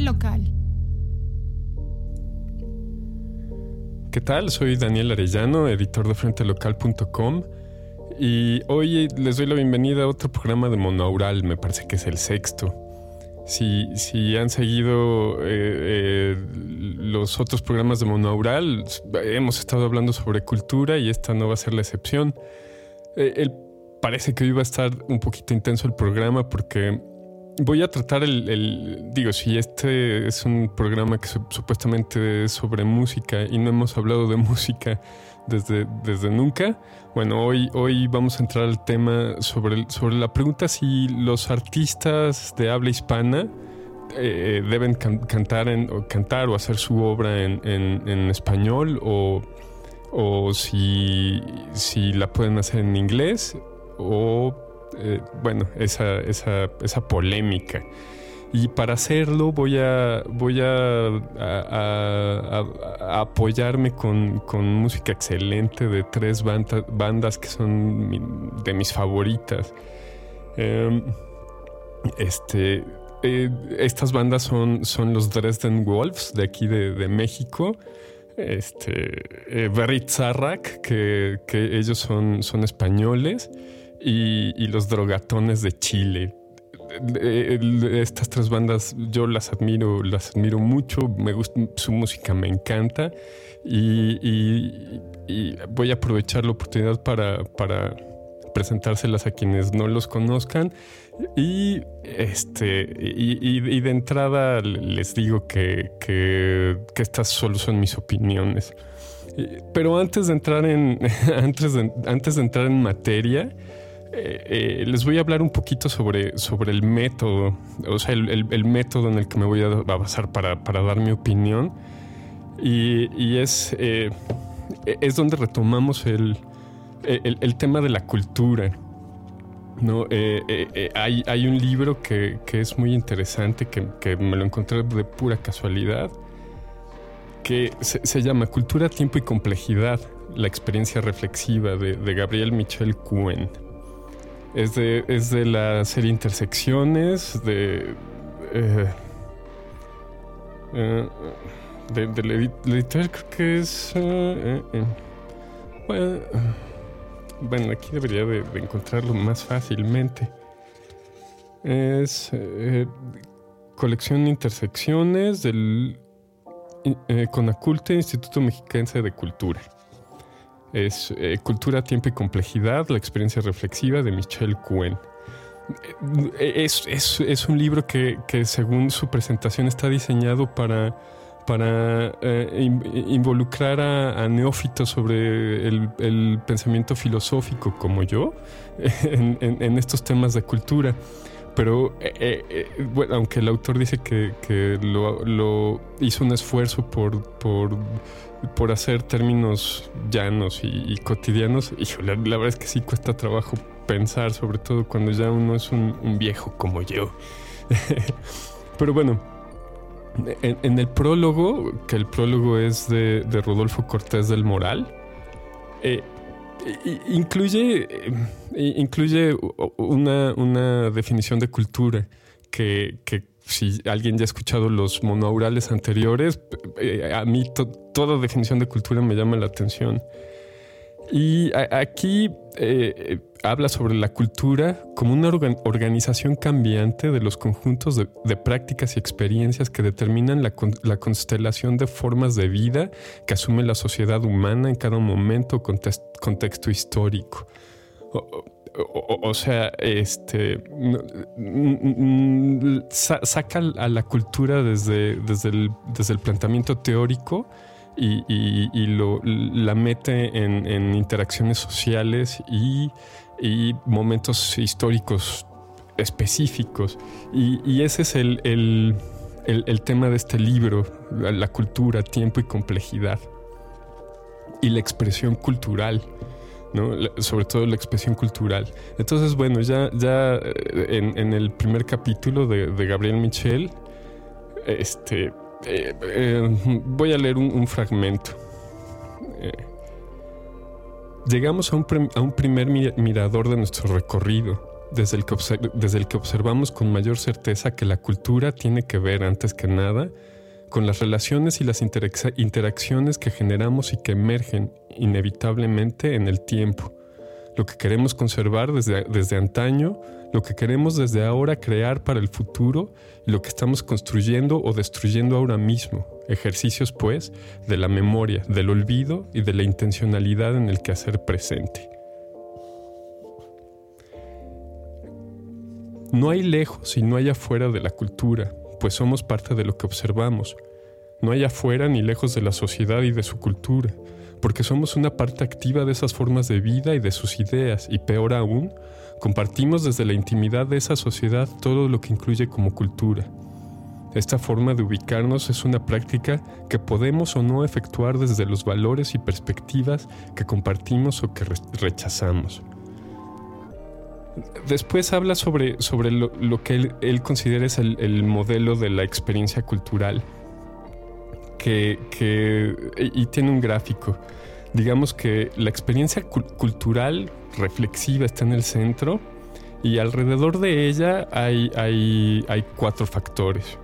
Local. ¿Qué tal? Soy Daniel Arellano, editor de frentelocal.com y hoy les doy la bienvenida a otro programa de Monaural, me parece que es el sexto. Si, si han seguido eh, eh, los otros programas de Monaural, hemos estado hablando sobre cultura y esta no va a ser la excepción. Eh, parece que hoy va a estar un poquito intenso el programa porque voy a tratar el, digo, si este es un programa que supuestamente es sobre música y no hemos hablado de música desde, desde nunca, bueno, hoy, hoy vamos a entrar al tema sobre, sobre la pregunta si los artistas de habla hispana eh, deben cantar, en, o cantar o hacer su obra en, en, español o, o si, si la pueden hacer en inglés o eh, bueno, esa, esa, esa, polémica. Y para hacerlo voy a, voy a, apoyarme con, con, música excelente de tres bandas que son de mis favoritas. Em, este, eh, estas bandas son, son los Dresden Wolves de aquí de, México. Este, eh, que, que, ellos son, son españoles y, los drogatones de Chile. Estas tres bandas yo las admiro, las admiro mucho, me gusta, su música me encanta y, voy a aprovechar la oportunidad para, presentárselas a quienes no los conozcan y este y, de entrada les digo que, estas solo son mis opiniones pero antes de entrar en antes antes de entrar en materia eh, les voy a hablar un poquito sobre, sobre el método, o sea, el, método en el que me voy a basar para, para dar mi opinión. Y, es, eh, es donde retomamos el, el, tema de la cultura. ¿no? Eh, hay, hay, un libro que, que, es muy interesante, que, que, me lo encontré de pura casualidad, que se, llama Cultura, Tiempo y Complejidad, la experiencia reflexiva de, de Gabriel Michel Cuen. Es de, es de la serie Intersecciones, de. Eh, eh, editorial creo que es. Eh, bueno, bueno, aquí debería de, encontrarlo más fácilmente. Es colección Intersecciones del Conaculte Instituto Mexiquense de Cultura. Es eh, Cultura, Tiempo y Complejidad, la experiencia reflexiva de Michel Cuen. Eh, es, un libro que, según su presentación está diseñado para, para eh, involucrar a, neófitos sobre el, pensamiento filosófico como yo en, estos temas de cultura. Pero bueno, aunque el autor dice que, lo, hizo un esfuerzo por, por por hacer términos llanos y, cotidianos, la, verdad es que sí cuesta trabajo pensar, sobre todo cuando ya uno es un, viejo como yo. Pero bueno, en, el prólogo, que el prólogo es de, Rodolfo Cortés del Moral, eh, incluye, eh, incluye una, una definición de cultura que, que si alguien ya ha escuchado los monoaurales anteriores, eh, a mí toda definición de cultura me llama la atención. Y aquí eh, habla sobre la cultura como una organización cambiante de los conjuntos de, prácticas y experiencias que determinan la, constelación de formas de vida que asume la sociedad humana en cada momento o contexto histórico. O, sea, este saca a la cultura desde, desde el planteamiento teórico y, lo, la mete en, interacciones sociales y, momentos históricos específicos. Y, ese es el, el, tema de este libro, la cultura, tiempo y complejidad. Y la expresión cultural sobre todo la expresión cultural. Entonces, bueno, ya, ya eh, en, el primer capítulo de, Gabriel Michel, este, eh, eh, voy a leer un, fragmento. llegamos a un, a un primer mirador de nuestro recorrido. desde el, que desde el que observamos con mayor certeza que la cultura tiene que ver, antes que nada, con las relaciones y las interacciones que generamos y que emergen inevitablemente en el tiempo. Lo que queremos conservar desde, desde antaño, lo que queremos desde ahora crear para el futuro y lo que estamos construyendo o destruyendo ahora mismo. Ejercicios, pues, de la memoria, del olvido y de la intencionalidad en el quehacer presente. No hay lejos y no hay afuera de la cultura, pues somos parte de lo que observamos. No hay afuera ni lejos de la sociedad y de su cultura, porque somos una parte activa de esas formas de vida y de sus ideas, y peor aún, compartimos desde la intimidad de esa sociedad todo lo que incluye como cultura. Esta forma de ubicarnos es una práctica que podemos o no efectuar desde los valores y perspectivas que compartimos o que rechazamos. Después habla sobre, sobre lo, que él, considera es el, modelo de la experiencia cultural, que, y tiene un gráfico. Digamos que la experiencia cultural reflexiva está en el centro y alrededor de ella hay, hay, hay cuatro factores.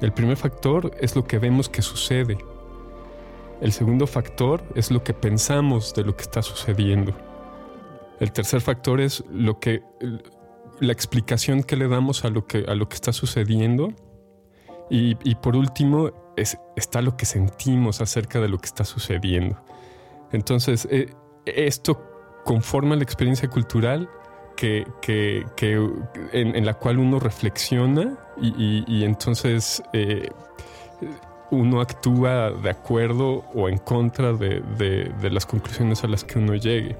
El primer factor es lo que vemos que sucede. El segundo factor es lo que pensamos de lo que está sucediendo. El tercer factor es lo que la explicación que le damos a lo que, a lo que está sucediendo. Y, por último, es, está lo que sentimos acerca de lo que está sucediendo. Entonces, eh, esto conforma la experiencia cultural que, en, la cual uno reflexiona y, entonces eh, uno actúa de acuerdo o en contra de, de las conclusiones a las que uno llegue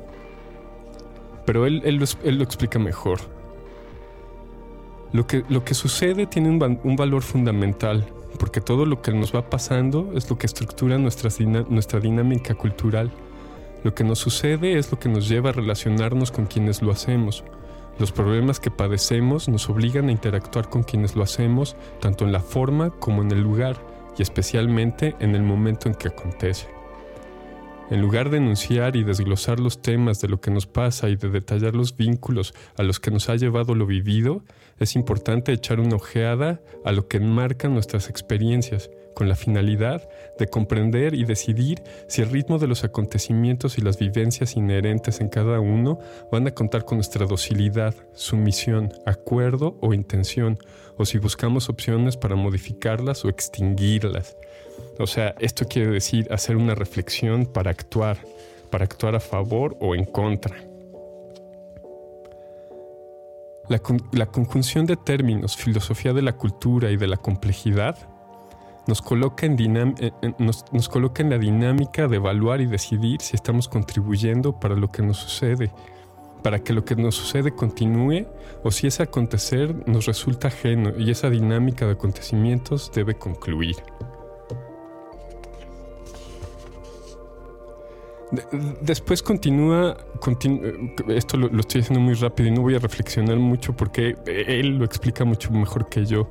pero él, lo, explica mejor. Lo que, lo que sucede tiene un, valor fundamental, porque todo lo que nos va pasando es lo que estructura nuestra, dinámica cultural. Lo que nos sucede es lo que nos lleva a relacionarnos con quienes lo hacemos. Los problemas que padecemos nos obligan a interactuar con quienes lo hacemos, tanto en la forma como en el lugar, y especialmente en el momento en que acontece. En lugar de enunciar y desglosar los temas de lo que nos pasa y de detallar los vínculos a los que nos ha llevado lo vivido, es importante echar una ojeada a lo que enmarca nuestras experiencias, con la finalidad de comprender y decidir si el ritmo de los acontecimientos y las vivencias inherentes en cada uno van a contar con nuestra docilidad, sumisión, acuerdo o intención, o si buscamos opciones para modificarlas o extinguirlas. O sea, esto quiere decir hacer una reflexión para actuar, para actuar a favor o en contra. La, conjunción de términos, filosofía de la cultura y de la complejidad, nos coloca en, nos coloca en la dinámica de evaluar y decidir si estamos contribuyendo para lo que nos sucede, para que lo que nos sucede continúe o si ese acontecer nos resulta ajeno y esa dinámica de acontecimientos debe concluir. Después continúa, esto lo, estoy haciendo muy rápido y no voy a reflexionar mucho porque él lo explica mucho mejor que yo.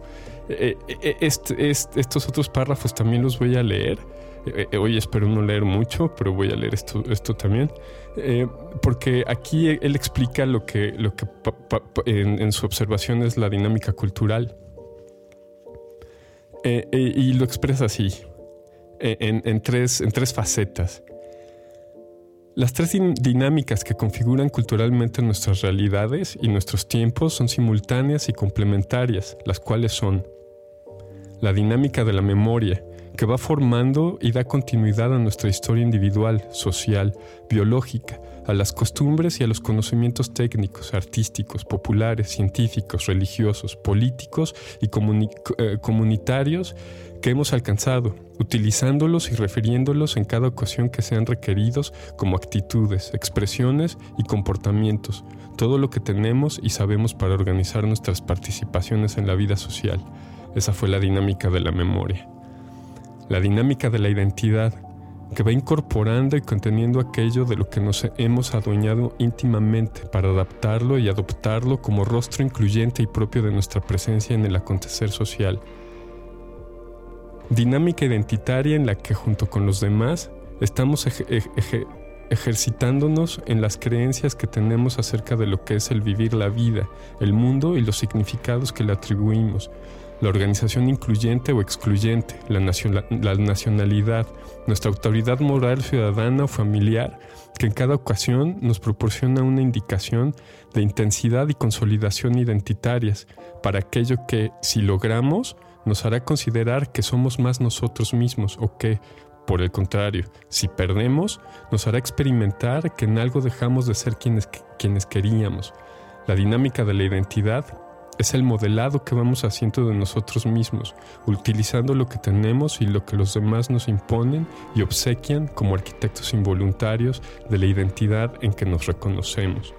Eh, eh, estos otros párrafos también los voy a leer. Eh, hoy espero no leer mucho, pero voy a leer esto, también. porque aquí él explica lo que, en, su observación es la dinámica cultural. y lo expresa así, en tres facetas. Las tres dinámicas que configuran culturalmente nuestras realidades y nuestros tiempos son simultáneas y complementarias, las cuales son la dinámica de la memoria, que va formando y da continuidad a nuestra historia individual, social, biológica, a las costumbres y a los conocimientos técnicos, artísticos, populares, científicos, religiosos, políticos y eh, comunitarios que hemos alcanzado, utilizándolos y refiriéndolos en cada ocasión que sean requeridos como actitudes, expresiones y comportamientos, todo lo que tenemos y sabemos para organizar nuestras participaciones en la vida social. Esa fue la dinámica de la memoria. La dinámica de la identidad, que va incorporando y conteniendo aquello de lo que nos hemos adueñado íntimamente para adaptarlo y adoptarlo como rostro incluyente y propio de nuestra presencia en el acontecer social dinámica identitaria en la que junto con los demás estamos ejercitándonos en las creencias que tenemos acerca de lo que es el vivir la vida, el mundo y los significados que le atribuimos, la organización incluyente o excluyente, la, la nacionalidad, nuestra autoridad moral ciudadana o familiar, que en cada ocasión nos proporciona una indicación de intensidad y consolidación identitarias para aquello que, si logramos, nos hará considerar que somos más nosotros mismos o que, por el contrario, si perdemos, nos hará experimentar que en algo dejamos de ser quienes, quienes queríamos. La dinámica de la identidad es el modelado que vamos haciendo de nosotros mismos, utilizando lo que tenemos y lo que los demás nos imponen y obsequian como arquitectos involuntarios de la identidad en que nos reconocemos.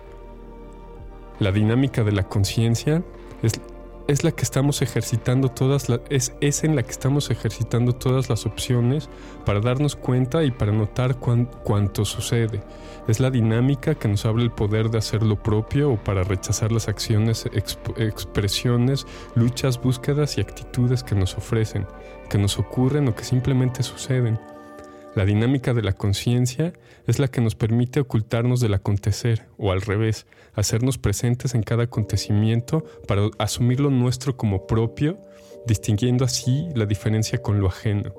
La dinámica de la conciencia es es la que estamos ejercitando todas es, en la que estamos ejercitando todas las opciones para darnos cuenta y para notar cuánto sucede. Es la dinámica que nos abre el poder de hacer lo propio o para rechazar las acciones, expresiones, luchas, búsquedas y actitudes que nos ofrecen, que nos ocurren o que simplemente suceden. La dinámica de la conciencia es la que nos permite ocultarnos del acontecer, o al revés, hacernos presentes en cada acontecimiento para asumir lo nuestro como propio, distinguiendo así la diferencia con lo ajeno.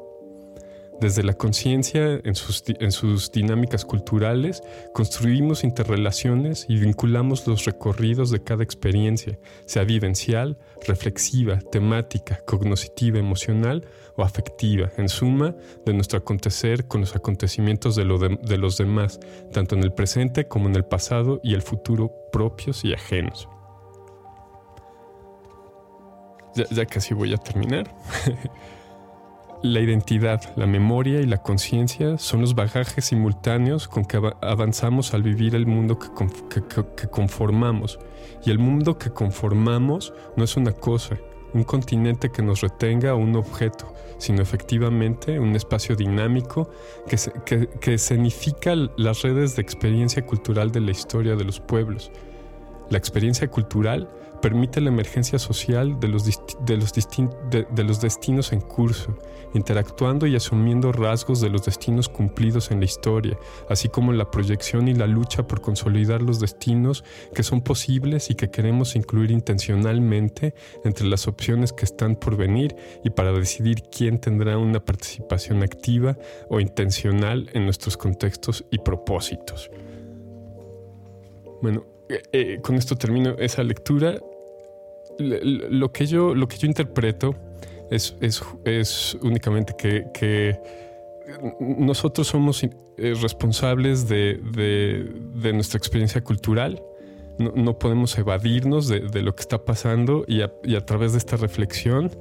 Desde la conciencia, en sus, dinámicas culturales, construimos interrelaciones y vinculamos los recorridos de cada experiencia, sea vivencial, reflexiva, temática, cognoscitiva, emocional o afectiva, en suma, de nuestro acontecer con los acontecimientos de, lo de los demás, tanto en el presente como en el pasado y el futuro propios y ajenos. Ya, ya casi voy a terminar. La identidad, la memoria y la conciencia son los bagajes simultáneos con que avanzamos al vivir el mundo que, conformamos. Y el mundo que conformamos no es una cosa, un continente que nos retenga un objeto, sino efectivamente un espacio dinámico que, que, que escenifica las redes de experiencia cultural de la historia de los pueblos. La experiencia cultural permite la emergencia social de los, de los, de, los destinos en curso, interactuando y asumiendo rasgos de los destinos cumplidos en la historia, así como la proyección y la lucha por consolidar los destinos que son posibles y que queremos incluir intencionalmente entre las opciones que están por venir y para decidir quién tendrá una participación activa o intencional en nuestros contextos y propósitos. Bueno, eh, eh, con esto termino esa lectura lo que yo, lo que yo interpreto es, es, únicamente que, nosotros somos eh, responsables de, nuestra experiencia cultural. No, podemos evadirnos de, lo que está pasando y a, través de esta reflexión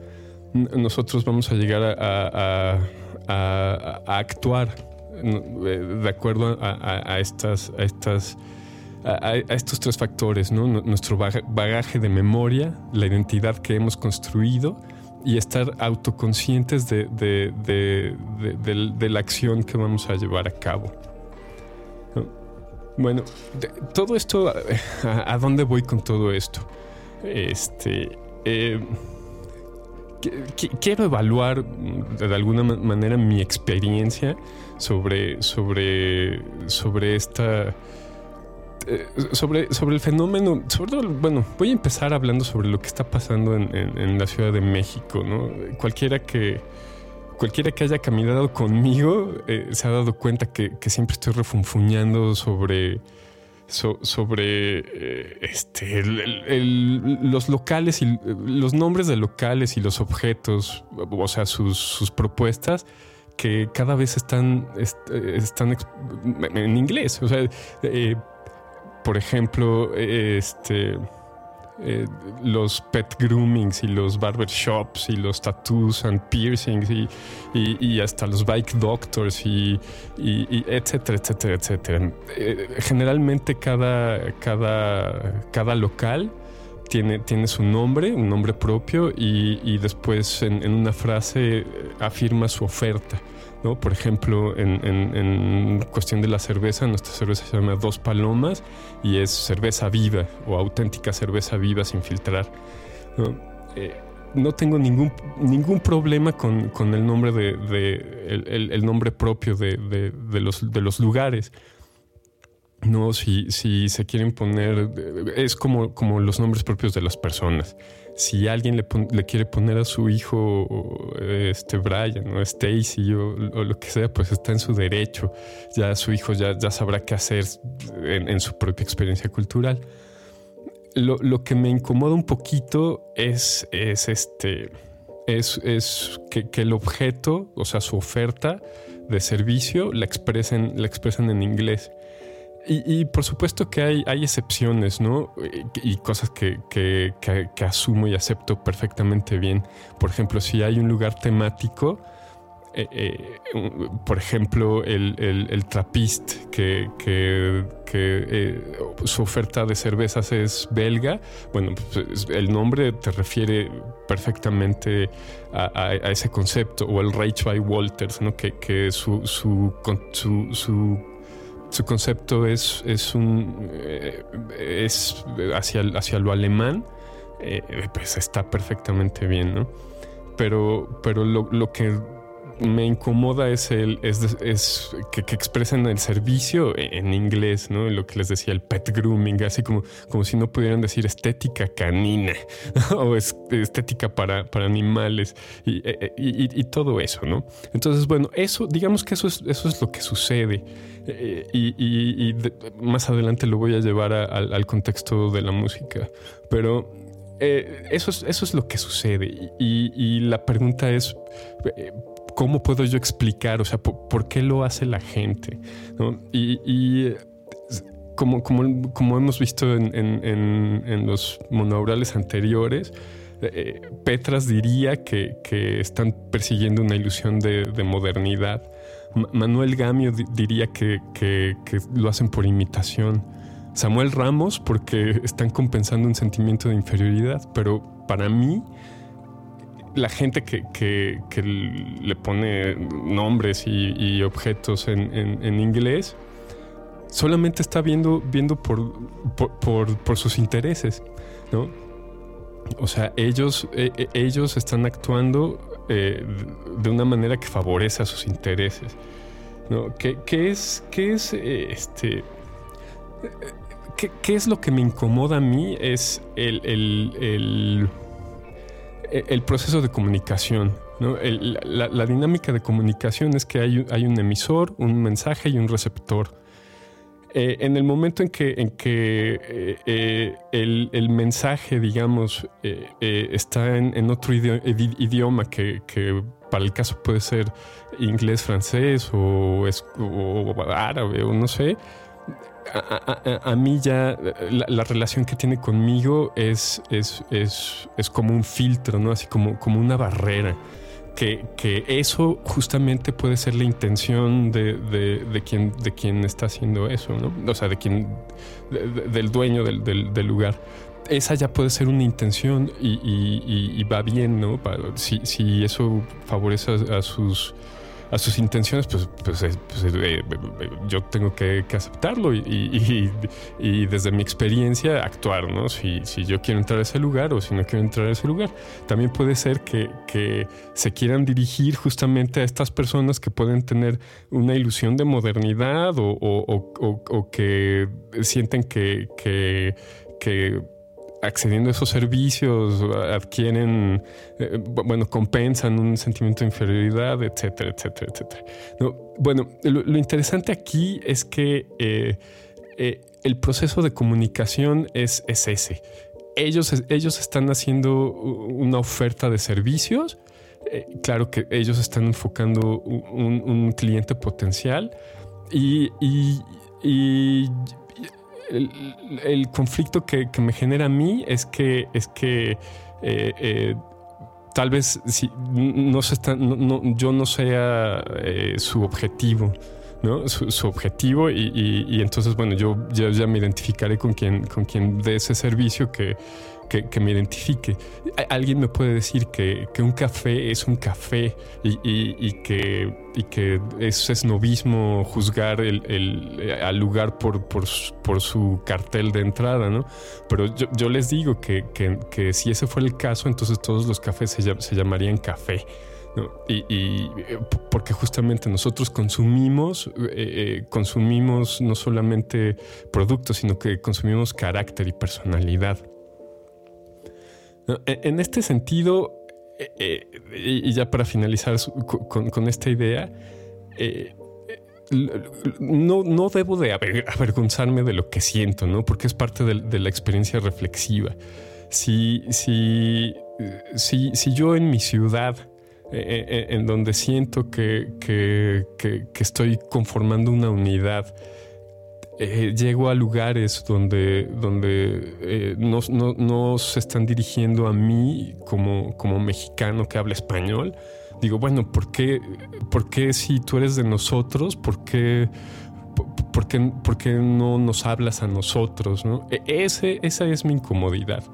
nosotros vamos a llegar a, a actuar eh, de acuerdo a, estas, a estas a, estos tres factores, ¿no? nuestro bagaje de memoria, la identidad que hemos construido y estar autoconscientes de, de, la acción que vamos a llevar a cabo. Bueno, todo esto, a, dónde voy con todo esto? Este, eh, quiero evaluar de alguna manera mi experiencia sobre, sobre, sobre esta eh, sobre, sobre el fenómeno, sobre todo, bueno, voy a empezar hablando sobre lo que está pasando en, la Ciudad de México, ¿no? Cualquiera que, cualquiera que haya caminado conmigo eh, se ha dado cuenta que, siempre estoy refunfuñando sobre, sobre eh, este, los locales y los nombres de locales y los objetos, o sea, sus, propuestas que cada vez están, están en inglés. O sea, por ejemplo, este, eh, los pet groomings y los barber shops y los tattoos and piercings y, hasta los bike doctors y, etcétera, etcétera, etcétera. Eh, generalmente cada, cada, cada local tiene, tiene su nombre, un nombre propio y, después en una frase afirma su oferta. ¿No? Por ejemplo, en, cuestión de la cerveza, nuestra cerveza se llama Dos Palomas y es cerveza viva o auténtica cerveza viva sin filtrar. No, eh, tengo ningún, ningún problema con, el nombre de, el, nombre propio de, los, de los lugares. No, si, si se quieren poner, es como, como los nombres propios de las personas. Si alguien le, quiere poner a su hijo este Brian o Stacy o, lo que sea, pues está en su derecho. Ya su hijo ya, ya sabrá qué hacer en, su propia experiencia cultural. Lo, lo, que me incomoda un poquito es, es este es, es que, que, el objeto, o sea, su oferta de servicio, la expresen, la expresan en inglés. Y, por supuesto que hay, hay excepciones, ¿no? Y, cosas que, que, que, asumo y acepto perfectamente bien. Por ejemplo, si hay un lugar temático, eh, eh, por ejemplo, el, el, trapist, que, que, eh, su oferta de cervezas es belga, bueno, pues, el nombre te refiere perfectamente a, ese concepto, o el Reich by Walters, ¿no? que, que su, su, su, su, concepto es, es, un, es hacia, hacia lo alemán, pues está perfectamente bien, ¿no? Pero, pero lo, lo que me incomoda es el es, que, expresen el servicio en inglés, ¿no? Lo que les decía, el pet grooming, así como, como si no pudieran decir estética canina o estética para, para animales e, e, y, y, todo eso, ¿no? Entonces, bueno, eso, digamos que eso es, eso es lo que sucede. Eh, y, más adelante lo voy a llevar al contexto de la música. Pero eh, eso, es, eso es lo que sucede. Y, la pregunta es, eh, ¿cómo puedo yo explicar? O sea, ¿por, qué lo hace la gente? Y, como, hemos visto en, los monourales anteriores, eh, Petras diría que, están persiguiendo una ilusión de, modernidad. Manuel Gamio diría que, lo hacen por imitación. Samuel Ramos porque están compensando un sentimiento de inferioridad, pero para mí la gente que, le pone nombres y, objetos en, inglés solamente está viendo, viendo por, por, sus intereses, ¿no? O sea, ellos, e, e, ellos están actuando eh, de una manera que favorece a sus intereses. ¿no? ¿Qué, es, qué es eh, este? ¿Qué, es lo que me incomoda a mí? Es el eh, el proceso de comunicación. la, dinámica de comunicación es que hay, un emisor, un mensaje y un receptor. Eh, en el momento en que, que eh, el, mensaje, digamos, está en, otro idioma, que, para el caso puede ser inglés, francés o árabe o no sé, a, mí ya la, relación que tiene conmigo es, es, es, es, como un filtro, ¿no? Así como, como una barrera. Que, que eso justamente puede ser la intención de, de, quien, de quien está haciendo eso, ¿no? O sea, de quien, del dueño del, del, lugar esa ya puede ser una intención y, y, va bien, ¿no? Si, si eso favorece a sus a sus intenciones, pues, pues, pues eh, eh, yo tengo que, aceptarlo y, desde mi experiencia actuar, ¿no? Si, si, yo quiero entrar a ese lugar o si no quiero entrar a ese lugar. También puede ser que, se quieran dirigir justamente a estas personas que pueden tener una ilusión de modernidad o, que sienten que, que accediendo a esos servicios adquieren, eh, bueno, compensan un sentimiento de inferioridad, etcétera, etcétera, etcétera. bueno, lo, interesante aquí es que eh, eh, el proceso de comunicación es, es ese. Ellos, ellos están haciendo una oferta de servicios. claro que ellos están enfocando un, cliente potencial y el, conflicto que, me genera a mí es que, es que eh, eh, tal vez si no se yo no sea eh, su objetivo. ¿no? Su, objetivo y, entonces bueno yo, ya me identificaré con quien con quien dé ese servicio que, que, me identifique. Alguien me puede decir que, un café es un café y, que, que es esnovismo juzgar el, al lugar por, por, su cartel de entrada, ¿no? Pero yo, les digo que, si ese fuera el caso, entonces todos los cafés se, llamarían café. Y, porque justamente nosotros consumimos, consumimos no solamente productos, sino que consumimos carácter y personalidad. En este sentido, y ya para finalizar con, esta idea, no, no debo de avergonzarme de lo que siento, ¿no? Porque es parte de, la experiencia reflexiva. Si, si, si, si, yo en mi ciudad, eh, eh, eh, en donde siento que, que, estoy conformando una unidad, llego a lugares donde, donde no, no, se están dirigiendo a mí como, como mexicano que habla español, digo, bueno, ¿por qué, por qué si tú eres de nosotros, por qué, por, qué, no nos hablas a nosotros? ¿no? E, ese, esa es mi incomodidad.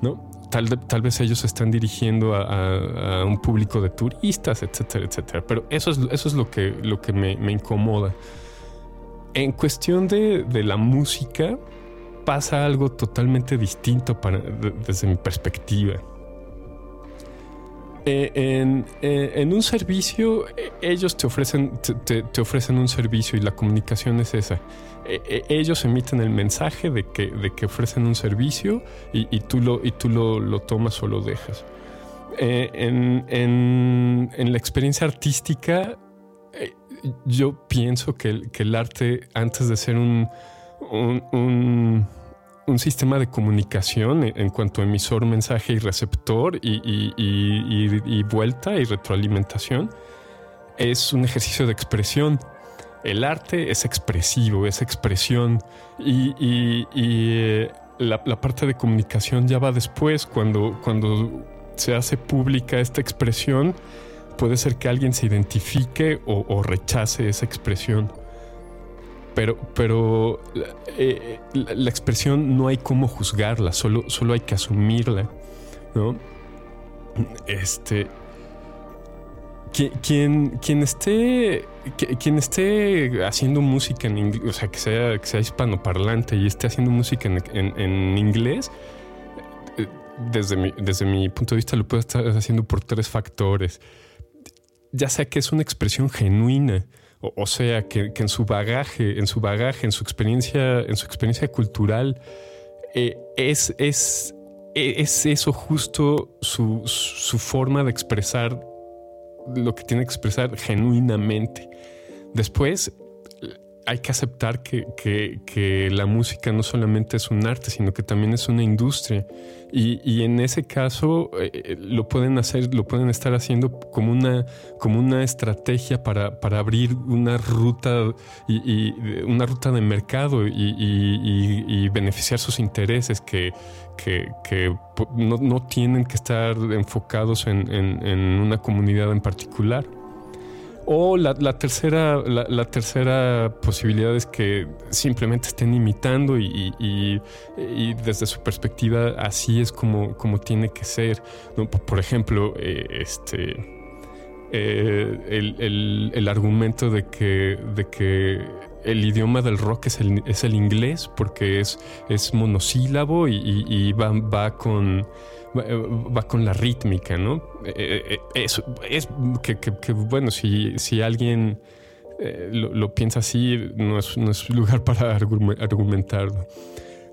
¿no? Tal, tal vez ellos se están dirigiendo a, un público de turistas, etcétera, etcétera. Pero eso es, eso es lo que, lo que me, incomoda. En cuestión de, la música, pasa algo totalmente distinto para, desde mi perspectiva. Eh, eh, en, un servicio, eh, ellos te ofrecen, te, ofrecen un servicio y la comunicación es esa. ellos emiten el mensaje de que, de que ofrecen un servicio y, tú, lo, y tú lo, tomas o lo dejas. En, la experiencia artística, yo pienso que el, arte, antes de ser un, un sistema de comunicación en, cuanto a emisor, mensaje y receptor y, vuelta y retroalimentación. Es un ejercicio de expresión. El arte es expresivo, es expresión y, eh, la, parte de comunicación ya va después, cuando, cuando se hace pública esta expresión, puede ser que alguien se identifique o rechace esa expresión pero, pero eh, la, expresión no hay cómo juzgarla, solo, solo hay que asumirla, ¿no? Este. Quien, quien, esté quien esté haciendo música en inglés, o sea, que sea, que sea hispanoparlante y esté haciendo música en, inglés, eh, desde mi, desde mi punto de vista lo puede estar haciendo por tres factores. Ya sea que es una expresión genuina, o, sea, que, en su bagaje, en su bagaje, en su experiencia, en su experiencia cultural, eh, es, es, es eso justo su, su forma de expresar lo que tiene que expresar genuinamente. Después, hay que aceptar que, que, la música no solamente es un arte, sino que también es una industria. Y, y en ese caso eh, eh, lo pueden hacer, lo pueden estar haciendo como una, como una estrategia para, para abrir una ruta y, una ruta de mercado y, beneficiar sus intereses que, que no, no, tienen que estar enfocados en, en una comunidad en particular. O la, tercera, la, tercera posibilidad es que simplemente estén imitando y, desde su perspectiva así es como, como tiene que ser. Por ejemplo, eh, este, eh, el, argumento de que, de que el idioma del rock es el, es el inglés porque es, es monosílabo y, va, va con va con la rítmica, ¿no? Eh, eh, eso es que, bueno, si, si alguien eh, lo, piensa así, no es, no es lugar para argumentarlo.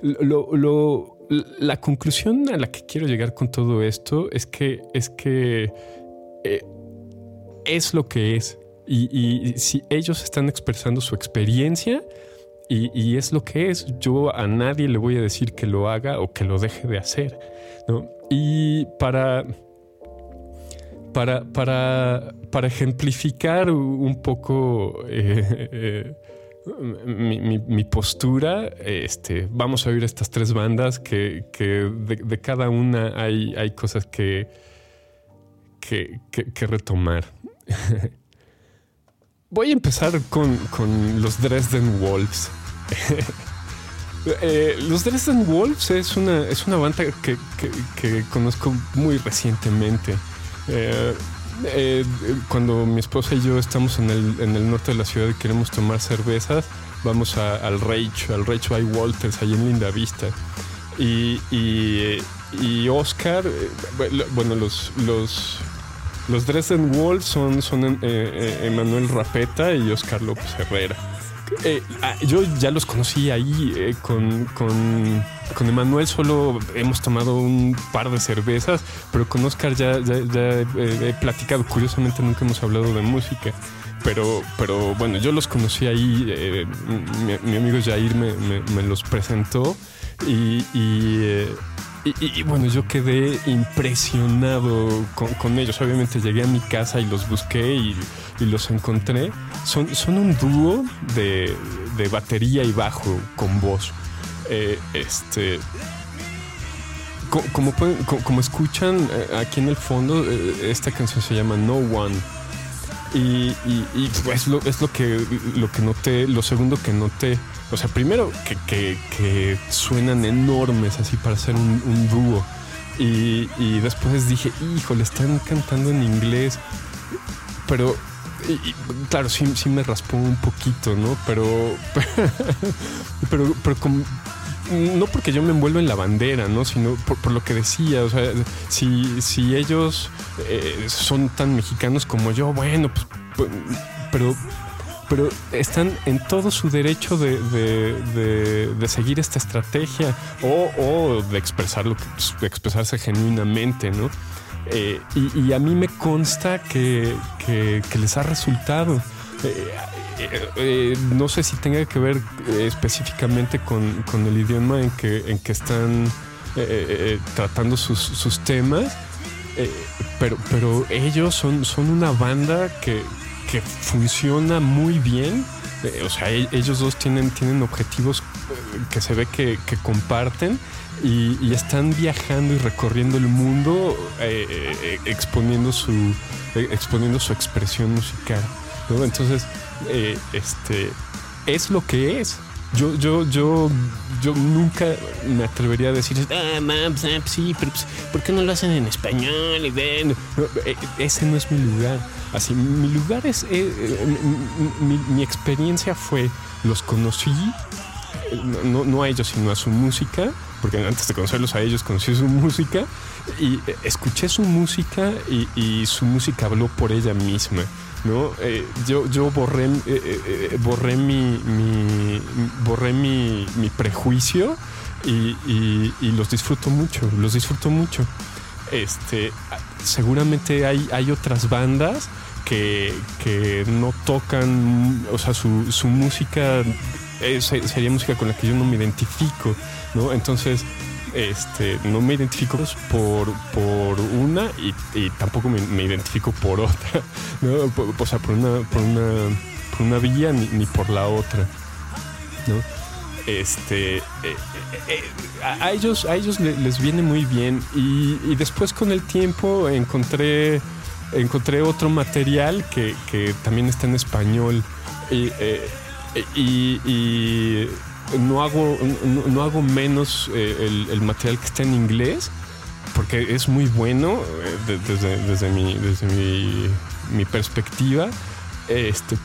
Lo, la conclusión a la que quiero llegar con todo esto es que es que es lo que es. Y, si ellos están expresando su experiencia, y, es lo que es. Yo a nadie le voy a decir que lo haga o que lo deje de hacer. ¿no? Y para, para, para, para ejemplificar un poco eh, eh, mi, postura, este, vamos a oír estas tres bandas que, de, cada una hay, hay cosas que, que, que retomar. Voy a empezar con, con los Dresden Wolves. Eh, los Dresden Wolves es una, es una banda que, conozco muy recientemente. Eh, eh, cuando mi esposa y yo estamos en el, norte de la ciudad y queremos tomar cervezas, vamos al Rage, al Rage by Walters, ahí en Linda Vista. Y, y, Oscar, bueno, los, los, Los Dresden Wolves son, son eh, eh, Emanuel Rapeta y Oscar López Herrera. Eh, ah, yo ya los conocí ahí eh, con, con, con, Emanuel, solo hemos tomado un par de cervezas, pero con Oscar ya, he platicado. Curiosamente nunca hemos hablado de música. Pero, pero bueno, yo los conocí ahí, mi, amigo Jair me, me, los presentó y, y, bueno, yo quedé impresionado con, con, ellos. Obviamente llegué a mi casa y los busqué y, los encontré. Son, son un dúo de, de batería y bajo con voz. Eh, este, como, como, escuchan eh, aquí en el fondo, esta canción se llama No One y, y, pues lo, es lo que, lo que noté, lo segundo que noté. O sea, primero que, suenan enormes así para ser un, dúo. Y, y, después dije, híjole, están cantando en inglés. Pero, claro, sí, sí me raspó un poquito, ¿no? Pero, pero, pero, como, no porque yo me envuelvo en la bandera, ¿no? Sino por, lo que decía, o sea, si, si ellos eh, son tan mexicanos como yo, bueno, pues, pues, pero, pero están en todo su derecho de, de, seguir esta estrategia o, de expresarlo, de expresarse genuinamente, ¿no? Eh, y, a mí me consta que, que, les ha resultado. Eh, eh, no sé si tenga que ver específicamente con, el idioma en que, en que están tratando sus, temas, pero, pero ellos son, son una banda que, funciona muy bien. o sea, e, ellos dos tienen, tienen objetivos que se ve que, comparten y, están viajando y recorriendo el mundo exponiendo, su, exponiendo su expresión musical. Entonces, eh, este, es lo que es. Yo, yo, yo, yo nunca me atrevería a decir, ah, ah, pues sí, pero pues, ¿por qué no lo hacen en español? Y ven? E, ese no es mi lugar. Así, mi lugar es, eh, mi, experiencia fue, los conocí, no, no, a ellos, sino a su música, porque antes de conocerlos a ellos, conocí su música, y escuché su música y su música habló por ella misma. ¿No? Eh, yo, yo borré, eh, eh, borré mi, borré mi, prejuicio y, los disfruto mucho, los disfruto mucho. Este, seguramente hay, hay otras bandas que, no tocan, o sea, su, su música sería música con la que yo no me identifico, ¿no? Entonces, este, no me identifico por, por una y, tampoco me, identifico por otra, o sea, por una, por una, por una vía ni, por la otra, ¿no? Este, eh, eh, eh, a, ellos, a ellos les, viene muy bien y, después con el tiempo encontré, encontré otro material que, también está en español y no hago, no, hago menos eh, el, material que está en inglés, porque es muy bueno eh, desde, mi, desde mi, perspectiva. Este,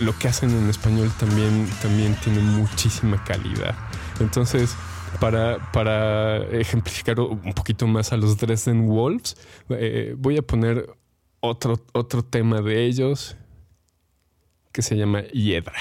lo que hacen en español también, también tiene muchísima calidad. Entonces, para, para ejemplificar un poquito más a los Dresden Wolves, eh, voy a poner otro, otro tema de ellos que se llama Hiedra.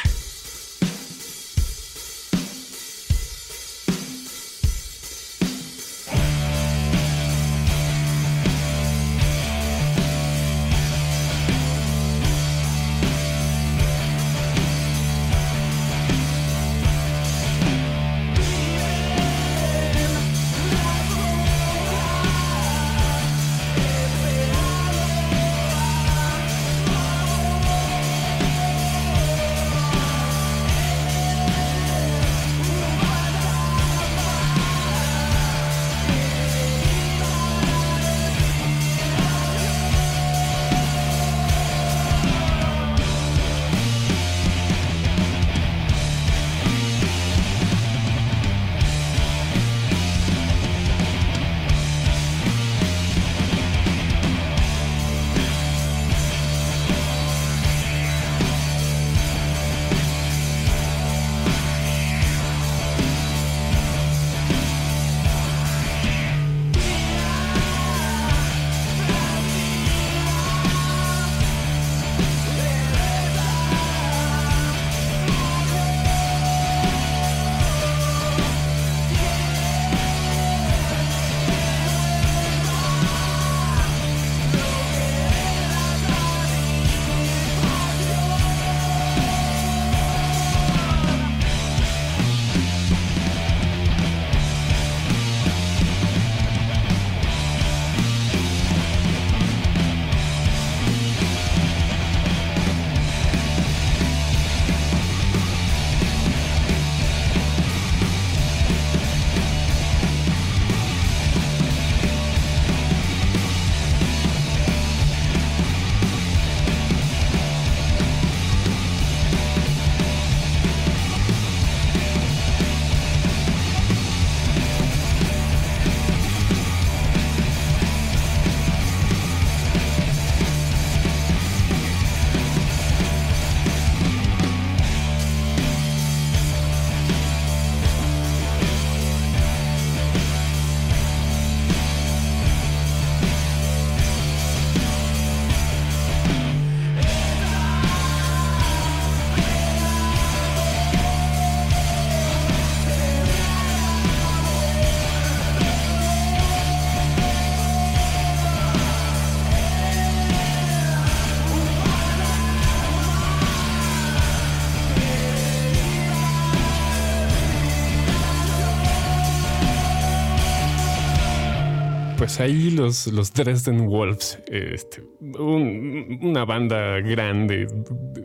Pues ahí los, los Dresden Wolves, este, una banda grande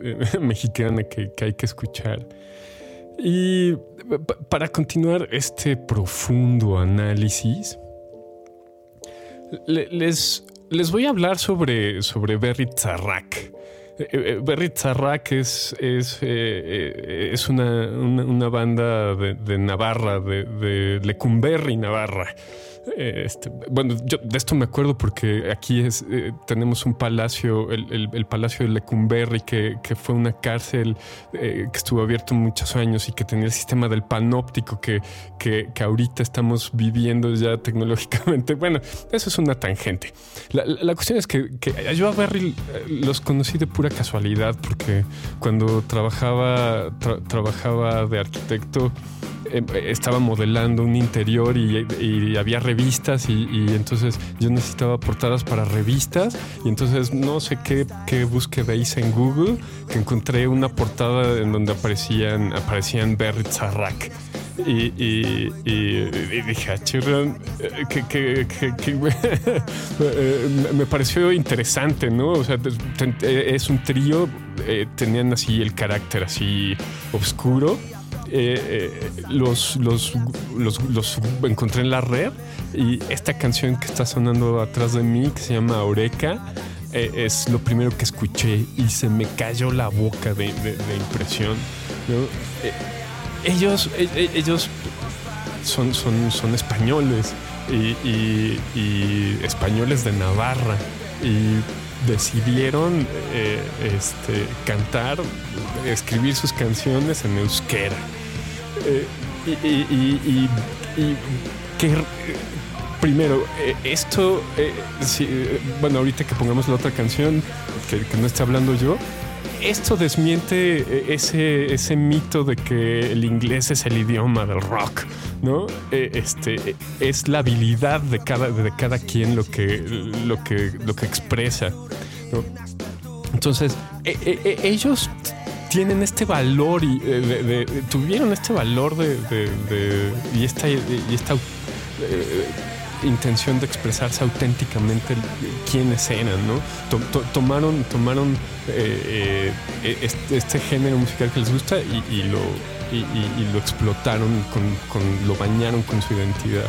eh, mexicana que, hay que escuchar. Y para continuar este profundo análisis, les, les voy a hablar sobre, sobre Berry Zarrak. Eh, eh, Berry Zarrak es, es, es una, una, banda de, Navarra, de, de Lecumberri, Navarra. Este, bueno, yo de esto me acuerdo porque aquí es, eh, tenemos un palacio, el, palacio de Lecumberri, que, que fue una cárcel eh, que estuvo abierto muchos años y que tenía el sistema del panóptico que, que, ahorita estamos viviendo ya tecnológicamente. Bueno, eso es una tangente. La, cuestión es que, yo a Berry eh, los conocí de pura casualidad porque cuando trabajaba, trabajaba de arquitecto, estaba modelando un interior y, había revistas y, entonces yo necesitaba portadas para revistas y entonces no sé qué, qué búsqueda hice en Google que encontré una portada en donde aparecían, aparecían Berrit Zarrak. Y, dije, ah, que, me pareció interesante, ¿no? O sea, es un trío, eh, tenían así el carácter así oscuro eh, eh, los, los, los, encontré en la red y esta canción que está sonando atrás de mí, que se llama Oreca, eh, es lo primero que escuché y se me cayó la boca de, impresión. ellos, ellos son, son, son españoles y, españoles de Navarra y decidieron este, cantar, escribir sus canciones en euskera. Eh, y, que primero, eh, esto, eh, bueno, ahorita que pongamos la otra canción, que, no esté hablando yo, esto desmiente ese, ese mito de que el inglés es el idioma del rock, ¿no? este, es la habilidad de cada, de cada quien lo que, lo que, lo que expresa. Entonces, ellos tienen este valor y eh, tuvieron este valor de, y esta, y esta eh, intención de expresarse auténticamente quiénes eran, ¿no? tomaron tomaron eh, este, género musical que les gusta y, lo, y, lo explotaron, con, lo bañaron con su identidad.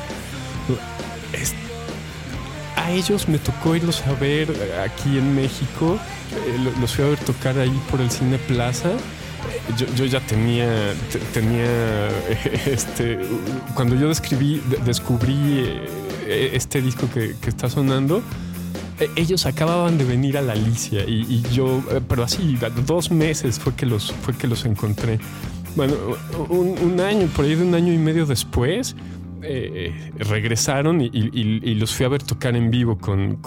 A ellos me tocó irlos a ver aquí en México eh, los fui a ver tocar ahí por el Cine Plaza. Yo, ya tenía, tenía, este, cuando yo describí, descubrí eh, este disco que, está sonando, e, ellos acababan de venir a la Alicia y, yo, eh, pero así, dos meses fue que los, fue que los encontré. Bueno, un, año, por ahí de un año y medio después, eh, regresaron y, los fui a ver tocar en vivo con,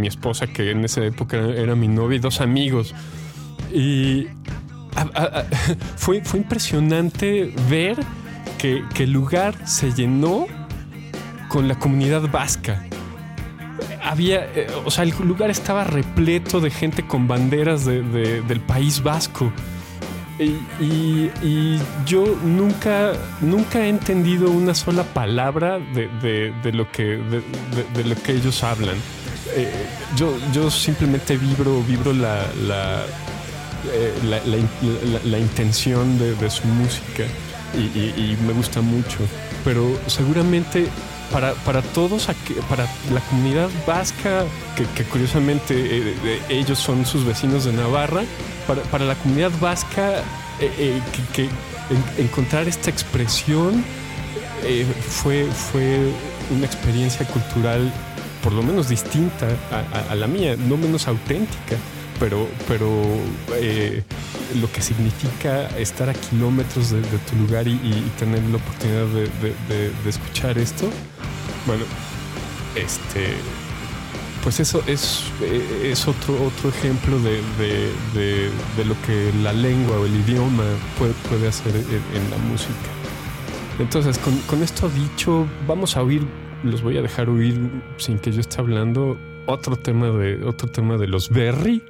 mi esposa, que en esa época era, mi novia, y dos amigos. Y fue, fue impresionante ver que, el lugar se llenó con la comunidad vasca. Había, eh, o sea, el lugar estaba repleto de gente con banderas del País Vasco. Y, yo nunca, nunca he entendido una sola palabra de, lo, que, de, lo que ellos hablan. Eh, yo, yo simplemente vibro, vibro la, la, eh, la, intención de, su música y, me gusta mucho. Pero seguramente para, para todos, para la comunidad vasca, que, curiosamente eh, ellos son sus vecinos de Navarra, para, la comunidad vasca, eh, eh, encontrar esta expresión eh, fue, fue una experiencia cultural por lo menos distinta a, la mía, no menos auténtica, pero, pero lo que significa estar a kilómetros de, tu lugar y, tener la oportunidad de escuchar esto, bueno, este pues eso es, eh, es otro, otro ejemplo de, lo que la lengua o el idioma puede, puede hacer en, la música. Entonces, con, esto dicho, vamos a oír, los voy a dejar oír sin que yo esté hablando, otro tema de, otro tema de los Berry,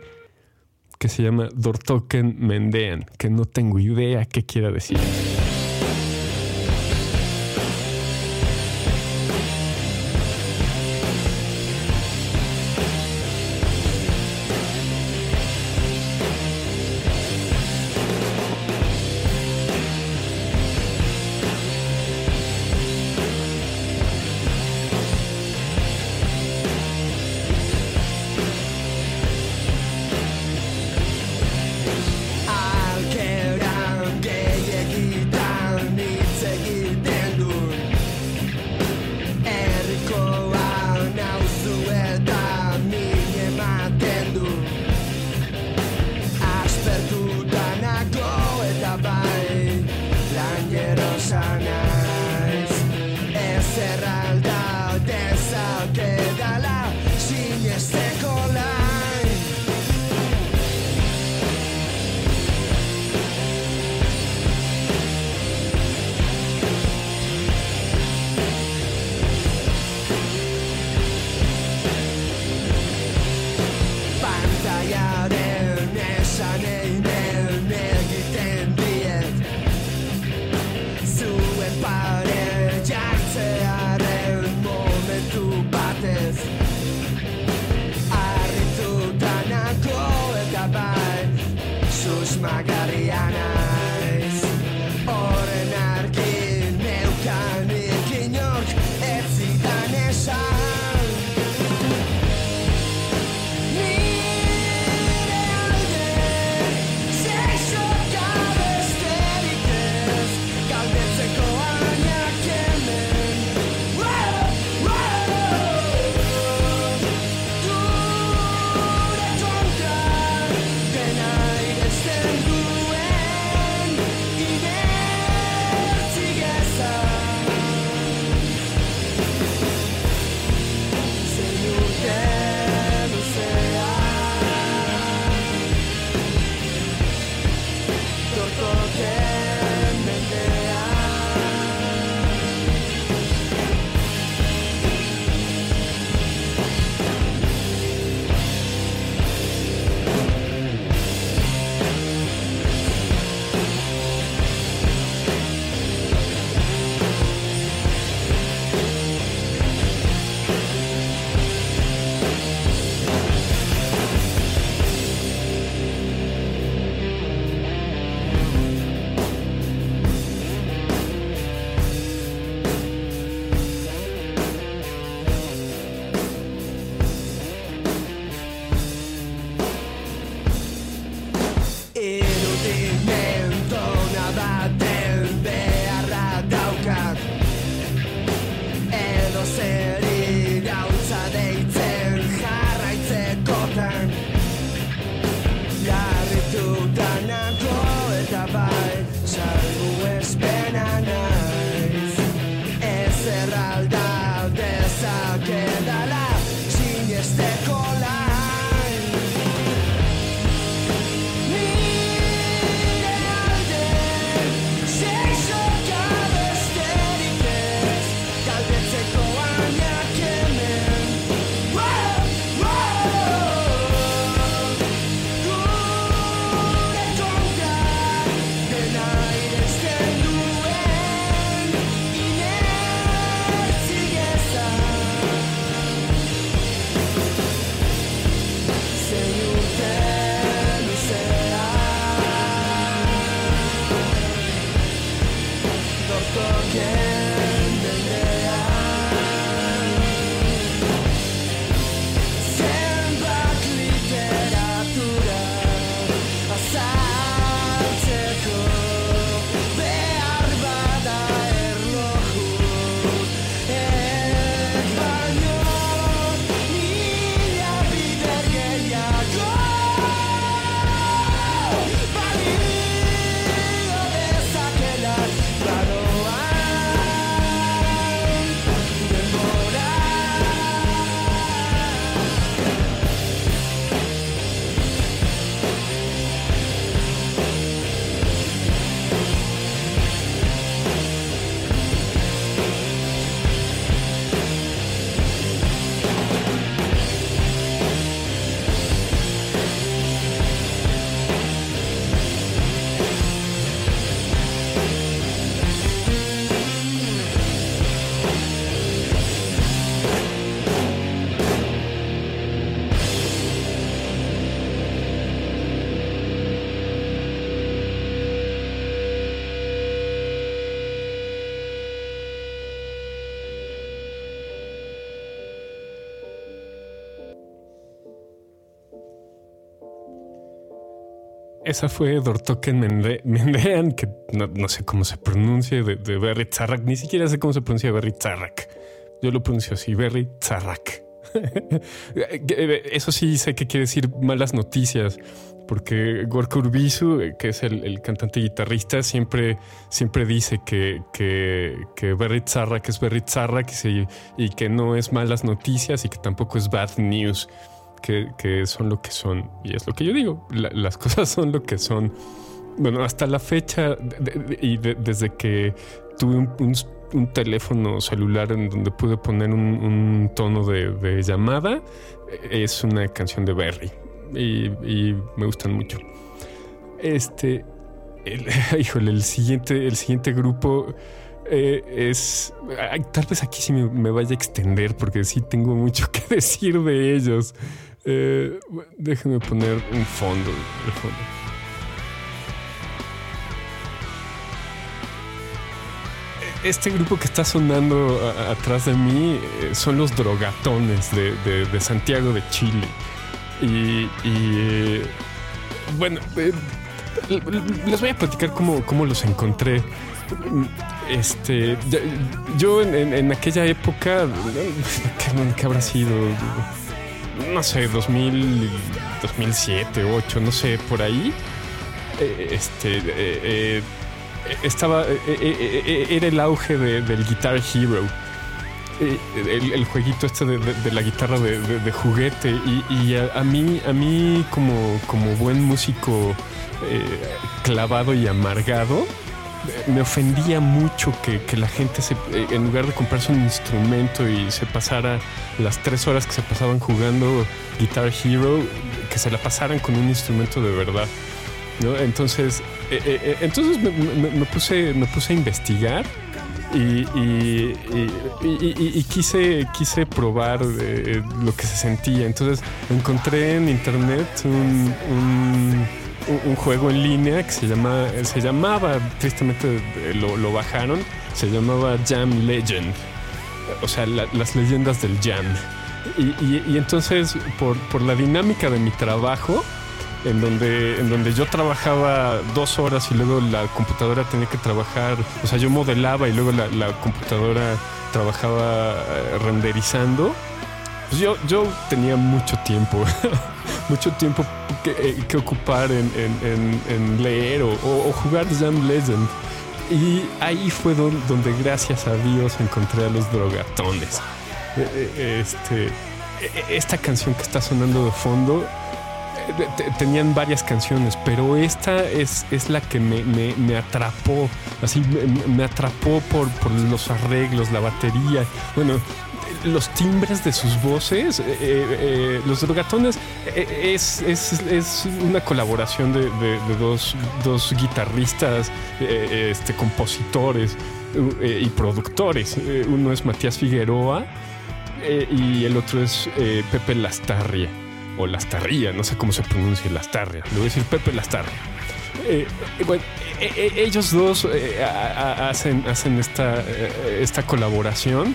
que se llama Dortoken Mendean, que no tengo idea qué quiera decir. my guy. Esa fue Dortoken Mende- Mendean, que no, no sé cómo se pronuncia, de, de Berry Tzarrak. Ni siquiera sé cómo se pronuncia Berry Tzarrak. Yo lo pronuncio así, Berry Tzarrak. Eso sí sé que quiere decir malas noticias, porque Gorka Urbizu, eh, que es el, el cantante guitarrista, siempre, siempre dice que, que, que Berry Tzarrak es Berry Tzarrak y que no es malas noticias y que tampoco es bad news que, que son lo que son. Y es lo que yo digo, la- las cosas son lo que son. Bueno, hasta la fecha de- de- y de- desde que tuve un, un- un teléfono celular en donde pude poner un, un tono de, llamada, es una canción de Berry. y, y me gustan mucho. Este, el- híjole, el siguiente, el siguiente grupo eh, es. tal vez aquí sí me, me vaya a extender porque sí tengo mucho que decir de ellos. Eh, déjenme poner un fondo. de fondo. Este grupo que está sonando atrás de mí eh, son los drogatones de, de- Santiago de Chile. Y, y, eh, bueno, eh, les voy a platicar cómo, cómo los encontré. Este, yo en, en- en aquella época, ¿qué, qué habrá sido? No sé, 2000, 2007, 2008, no sé, por ahí. Eh, Este, eh, eh, estaba, era el auge de- del Guitar Hero. El, jueguito este de, de- la guitarra de, juguete y, a, a mí a mí como, como buen músico clavado y amargado me ofendía mucho que, que la gente se, eh, en lugar de comprarse un instrumento y se pasara las tres horas que se pasaban jugando Guitar Hero que se la pasaran con un instrumento de verdad ¿no? entonces eh, eh, entonces me, puse me puse a investigar y, y- quise, quise probar lo que se sentía. Entonces encontré en internet un- un- juego en línea que se, llama, se llamaba, tristemente lo, bajaron, se llamaba Jam Legend. O sea, la- las leyendas del jam. Y, entonces, por, por la dinámica de mi trabajo, en donde, en donde yo trabajaba dos horas y luego la computadora tenía que trabajar, o sea, yo modelaba y luego la, la computadora trabajaba eh, renderizando. Pues yo, yo tenía mucho tiempo, mucho tiempo que, eh, ocupar en, leer o, jugar Jam Legend. Y ahí fue don- donde, gracias a Dios, encontré a los drogatones. Eh, eh, Este, eh, esta canción que está sonando de fondo eh, te- tenían varias canciones, pero esta es, es la que me, me- me atrapó, así me, me atrapó por, por los arreglos, la batería, bueno, los timbres de sus voces, eh, eh, eh, los drogatones es, es- es una colaboración de, dos, dos guitarristas, este, compositores y productores. Uno es Matías Figueroa y el otro es Pepe Lastarria o Lastarria, no sé cómo se pronuncia Lastarria, le voy a decir Pepe Lastarria. Bueno, ellos dos hacen, hacen esta, esta colaboración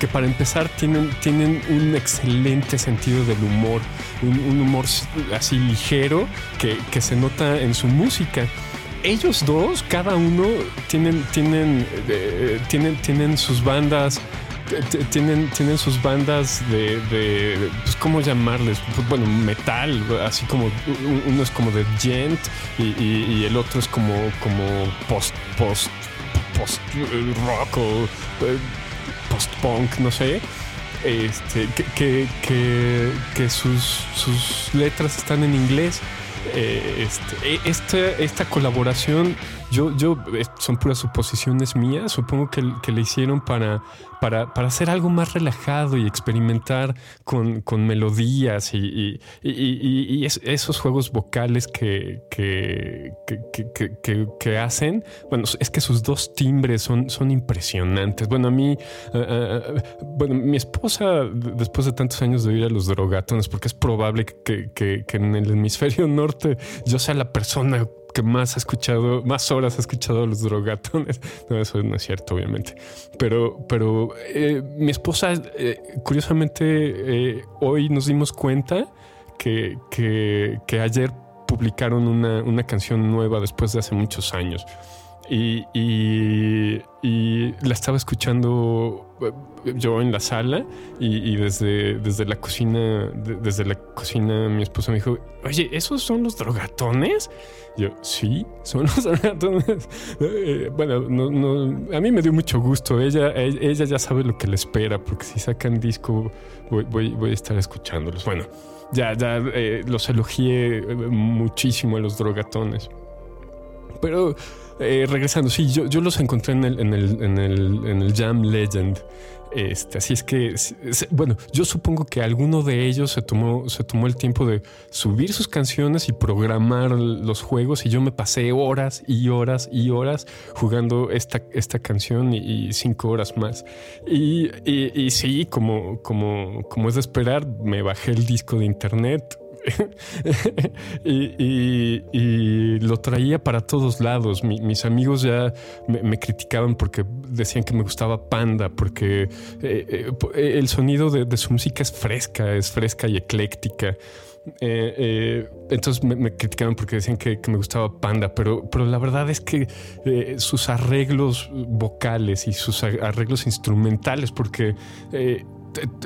que para empezar tienen, tienen un excelente sentido del humor, un, humor así ligero que, que se nota en su música. Ellos dos, cada uno, tienen, tienen, eh, tienen, tienen sus bandas tienen, tienen sus bandas de, pues, ¿cómo llamarles? Pues, bueno, metal, así como uno es como de gent y, el otro es como, como post, post, post eh, rock o eh, post punk, no sé. Este, que, que, que, que sus, sus letras están en inglés. Eh, este, e- esta, esta colaboración, yo, yo eh, son puras suposiciones mías. Supongo que, le hicieron para, para, para hacer algo más relajado y experimentar con, con melodías y, y- y- y- y es- esos juegos vocales que, que, que, hacen. Bueno, es que sus dos timbres son, son impresionantes. Bueno, a mí, eh, eh, bueno, mi esposa, después de tantos años de ir a los drogatones, porque es probable que en el hemisferio norte yo sea la persona que más ha escuchado, más horas ha escuchado los drogatones. No, eso no es cierto, obviamente. Pero, pero eh, mi esposa, eh, curiosamente, eh, hoy nos dimos cuenta que, que, que ayer publicaron una, una canción nueva después de hace muchos años. Y, y- la estaba escuchando eh, yo en la sala y, desde, desde la cocina, de- desde la cocina mi esposa me dijo, oye, ¿esos son los drogatones? Yo, sí, son los drogatones. Eh, bueno, no, no, a mí me dio mucho gusto. Ella, e- ella ya sabe lo que le espera, porque si sacan disco voy, voy, voy a estar escuchándolos. Bueno, ya, ya eh, los elogié eh, muchísimo a los drogatones. Pero eh, regresando, sí, yo, los encontré en el, en el, en el, en el Jam Legend. Este, así es que, bueno, yo supongo que alguno de ellos se tomó, se tomó el tiempo de subir sus canciones y programar los juegos y yo me pasé horas y horas y horas jugando esta, esta canción y, cinco horas más. Y, y, sí, como, como, como es de esperar, me bajé el disco de internet, y, lo traía para todos lados. mis amigos ya me, criticaban porque decían que me gustaba Panda, porque eh, eh, el sonido de, su música es fresca, es fresca y ecléctica. Eh, entonces me, criticaban porque decían que, me gustaba Panda, pero, pero la verdad es que sus arreglos vocales y sus arreglos instrumentales, porque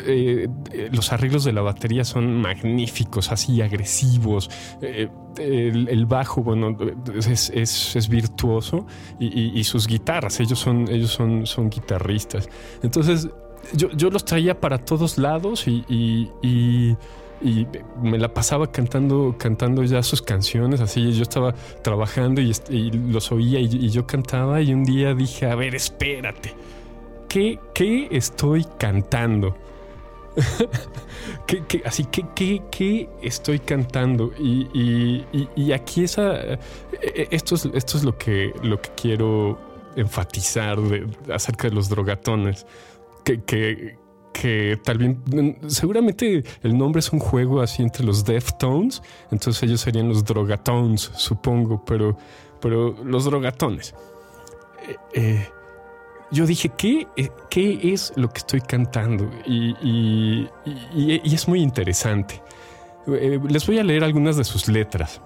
eh, los arreglos de la batería son magníficos, así agresivos. Eh, el, bajo, bueno, es, virtuoso y, sus guitarras, ellos son, ellos son, guitarristas. Entonces, yo, los traía para todos lados y, me la pasaba cantando, cantando ya sus canciones, así yo estaba trabajando y, los oía y, yo cantaba y un día dije, a ver, espérate, ¿qué, estoy cantando? así que, ¿qué, estoy cantando? Y, aquí esa, e, e, esto es, esto es lo, que, lo que quiero enfatizar acerca de los drogatones. Que, que, que tal vez, seguramente el nombre es un juego así entre los Deftones, entonces ellos serían los drogatones, supongo, pero, pero los drogatones. eh, eh yo dije, ¿qué, eh, ¿qué es lo que estoy cantando? Y, es muy interesante. Eh, les voy a leer algunas de sus letras.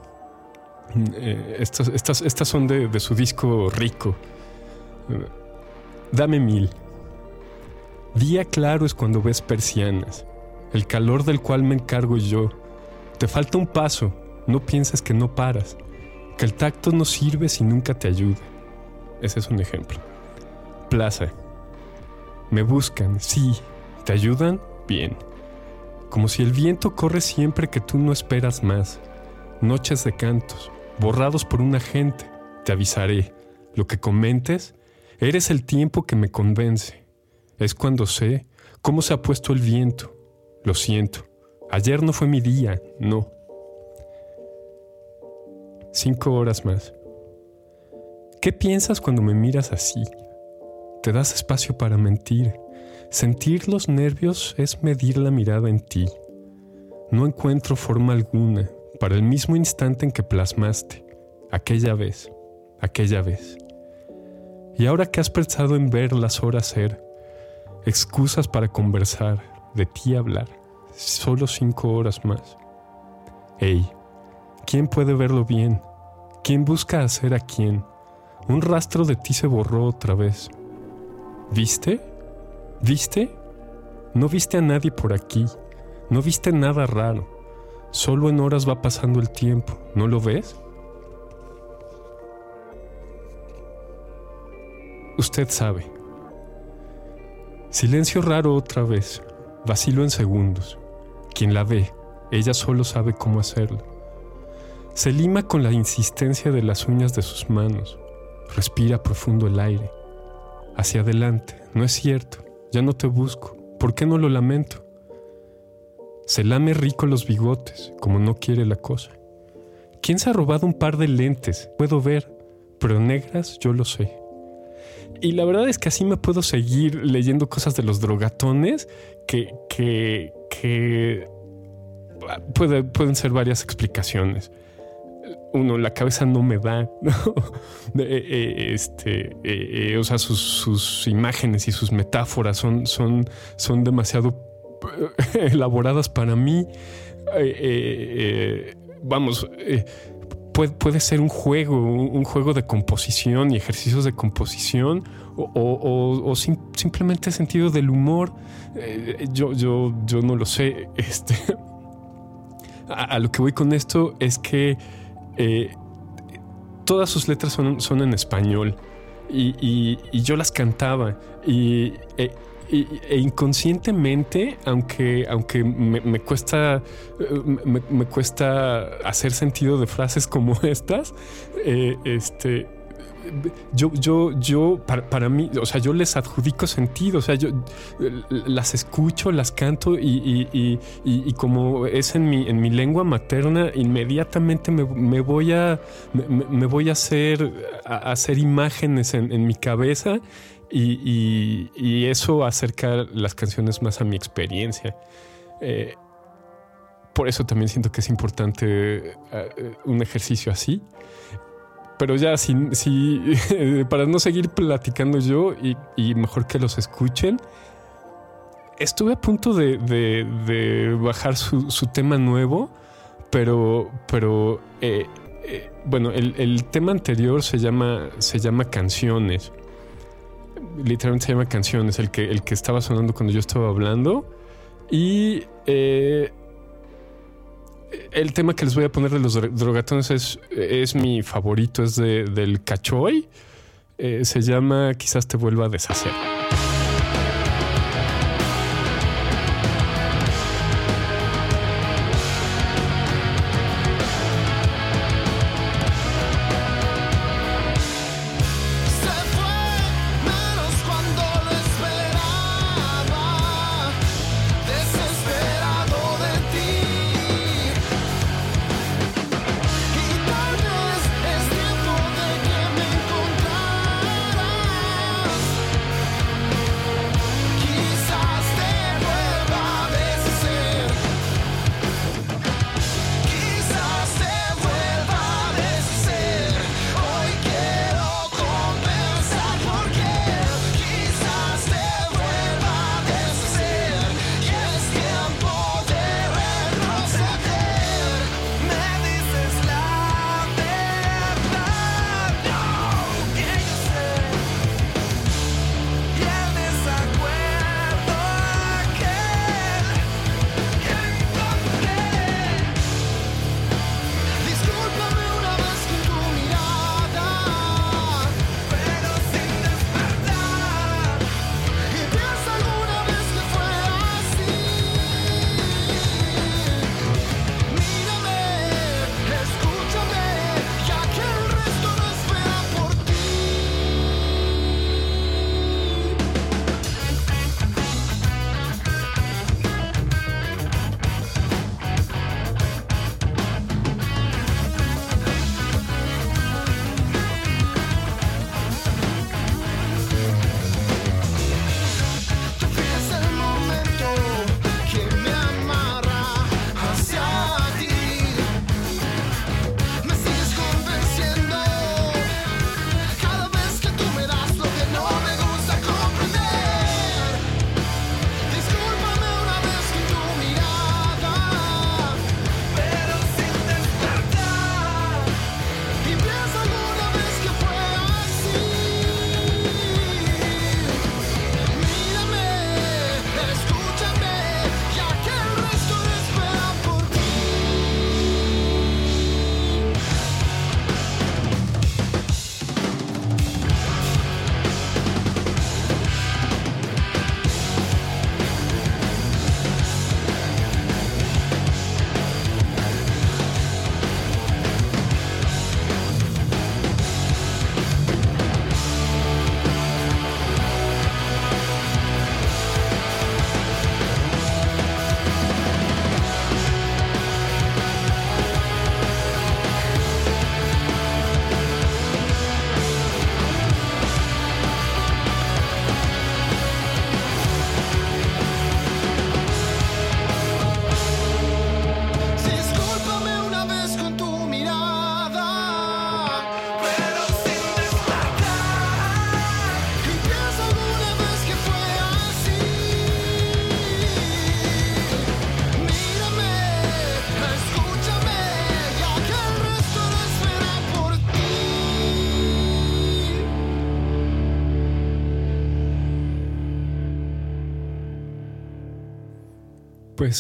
Eh, estas, estas, estas, son de, de, su disco Rico. Dame mil. Día claro es cuando ves persianas, el calor del cual me encargo yo. Te falta un paso, no pienses que no paras, que el tacto no sirve si nunca te ayuda. Ese es un ejemplo plaza. Me buscan, sí. ¿Te ayudan? Bien. Como si el viento corre siempre que tú no esperas más. Noches de cantos, borrados por un agente. Te avisaré. Lo que comentes, eres el tiempo que me convence. Es cuando sé cómo se ha puesto el viento. Lo siento. Ayer no fue mi día, no. Cinco horas más. ¿Qué piensas cuando me miras así? Te das espacio para mentir. Sentir los nervios es medir la mirada en ti. No encuentro forma alguna para el mismo instante en que plasmaste, aquella vez, aquella vez. Y ahora que has pensado en ver las horas ser, excusas para conversar, de ti hablar, solo cinco horas más. Ey, ¿quién puede verlo bien? ¿Quién busca hacer a quién? Un rastro de ti se borró otra vez. ¿Viste? ¿Viste? No viste a nadie por aquí. No viste nada raro. Solo en horas va pasando el tiempo. ¿No lo ves? Usted sabe. Silencio raro otra vez. Vacilo en segundos. Quien la ve, ella solo sabe cómo hacerlo. Se lima con la insistencia de las uñas de sus manos. Respira profundo el aire hacia adelante. No es cierto, ya no te busco. ¿Por qué no lo lamento? Se lame rico los bigotes, como no quiere la cosa. ¿Quién se ha robado un par de lentes? Puedo ver, pero negras yo lo sé. Y la verdad es que así me puedo seguir leyendo cosas de los drogatones que, que, que pueden ser varias explicaciones uno, la cabeza no me da, eh, eh, este, eh, o sea, sus, imágenes y sus metáforas son, son, son demasiado elaboradas para mí. vamos, puede, puede, ser un juego, un, juego de composición y ejercicios de composición, o, simplemente sentido del humor. yo, yo, yo no lo sé. Este, a lo que voy con esto es que eh, todas sus letras son, son en español y, yo las cantaba y, e, e, inconscientemente, aunque, aunque me, cuesta, me, cuesta hacer sentido de frases como estas, eh, este, yo, yo, yo, para, mí, o sea, yo les adjudico sentido, o sea, yo las escucho, las canto y, y- y- como es en mi, en mi lengua materna, inmediatamente me, me voy a, me, voy a hacer, hacer imágenes en, mi cabeza y, y- y eso acerca las canciones más a mi experiencia. Eh, por eso también siento que es importante eh, un ejercicio así. Pero ya, si, si- para no seguir platicando yo y, y mejor que los escuchen, estuve a punto de, de- bajar su, su tema nuevo, pero, pero eh, eh, bueno, el, el tema anterior se llama, se llama Canciones. Literalmente se llama Canciones, el que, el que estaba sonando cuando yo estaba hablando. Y eh, el tema que les voy a poner de los dro- drogatones es, es mi favorito, es de- del cachoy. Eh, se llama Quizás te vuelva a deshacer.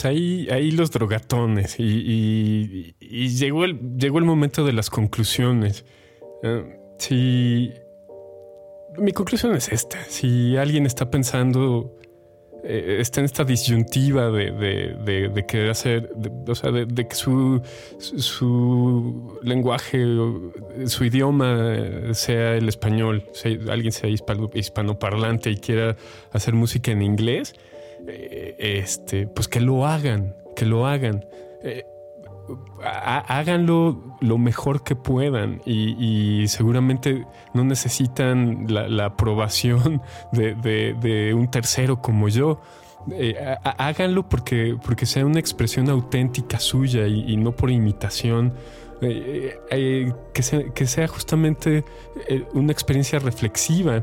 Ahí, ahí los drogatones y, llegó, el, llegó el momento de las conclusiones. Eh, si mi conclusión es esta, si alguien está pensando eh, está en esta disyuntiva de, de- de- querer hacer, o sea, de, que su, su, lenguaje, su idioma sea el español, sea, alguien sea hispano- hispanoparlante y quiera hacer música en inglés, este, pues que lo hagan, que lo hagan. Eh, há- háganlo lo mejor que puedan y, seguramente no necesitan la, aprobación de, un tercero como yo. Eh, há- há- háganlo porque, porque sea una expresión auténtica suya y, no por imitación. Eh, eh, eh, que, sea, justamente eh, una experiencia reflexiva,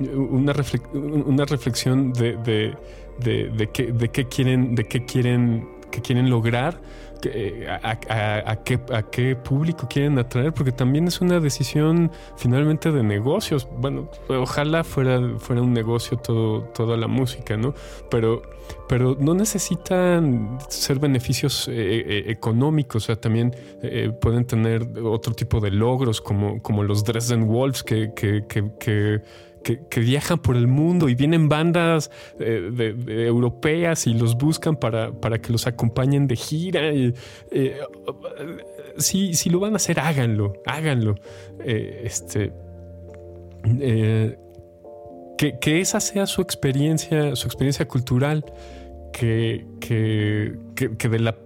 una, una reflexión de, de, de qué, de qué quieren, de qué quieren, qué quieren lograr, que, a, qué, a qué público quieren atraer, porque también es una decisión finalmente de negocios. Bueno, ojalá fuera, fuera un negocio todo, toda la música, ¿no? Pero, pero no necesitan ser beneficios eh, eh, económicos, o sea, también eh, pueden tener otro tipo de logros como, como los Dresden Wolves que, que, que que, viajan por el mundo y vienen bandas eh, europeas y los buscan para, para que los acompañen de gira. Y, eh, si, lo van a hacer, háganlo, háganlo. Eh, este, eh, que, que esa sea su experiencia, su experiencia cultural, que, que- que de la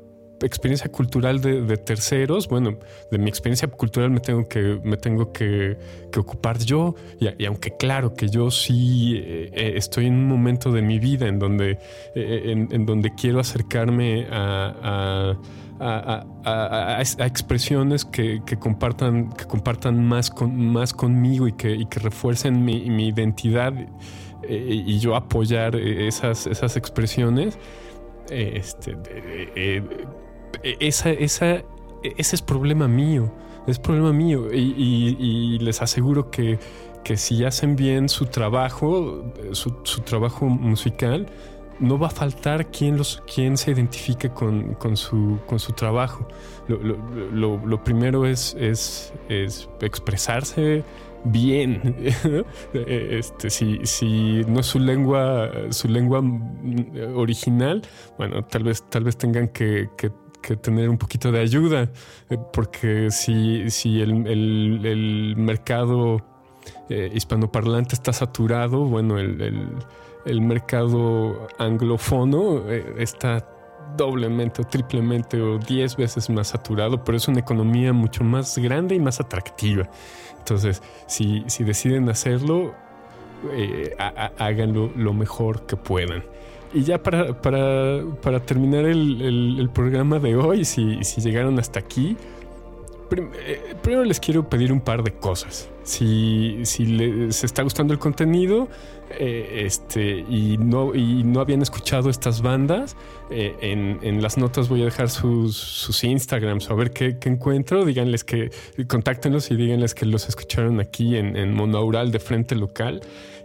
experiencia cultural de, terceros, bueno, de mi experiencia cultural me tengo que, me tengo que, ocupar yo. Y, aunque claro que yo sí eh, eh, estoy en un momento de mi vida en donde, eh, en, donde quiero acercarme a, a- a- a- expresiones que, que compartan, que compartan más, con, más conmigo y que, que refuercen mi, mi identidad y yo apoyar esas, esas expresiones. Este, esa, esa, ese es problema mío, es problema mío y, les aseguro que, que si hacen bien su trabajo, su, su trabajo musical, no va a faltar quien, los, quien se identifique con, con su, con su trabajo. Lo, lo- lo- primero es, es, es expresarse bien. este, si, si no es su lengua, su lengua mm, original, bueno, tal vez, tal vez tengan que- que tener un poquito de ayuda, eh, porque si, si el, el- mercado eh, hispanoparlante está saturado, bueno, el, el- mercado anglofono eh, está doblemente o triplemente o diez veces más saturado, pero es una economía mucho más grande y más atractiva. Entonces, si, si deciden hacerlo, eh, ha- ha- háganlo lo mejor que puedan. Y ya para, para, para terminar el, el- programa de hoy, si, si llegaron hasta aquí, eh, primero les quiero pedir un par de cosas. Si, si les está gustando el contenido eh, este, y, no, y no habían escuchado estas bandas, eh, en, en las notas voy a dejar sus, sus Instagrams a ver qué, qué encuentro. Díganles que, contáctenlos y díganles que los escucharon aquí en, en Monaural de Frente Local.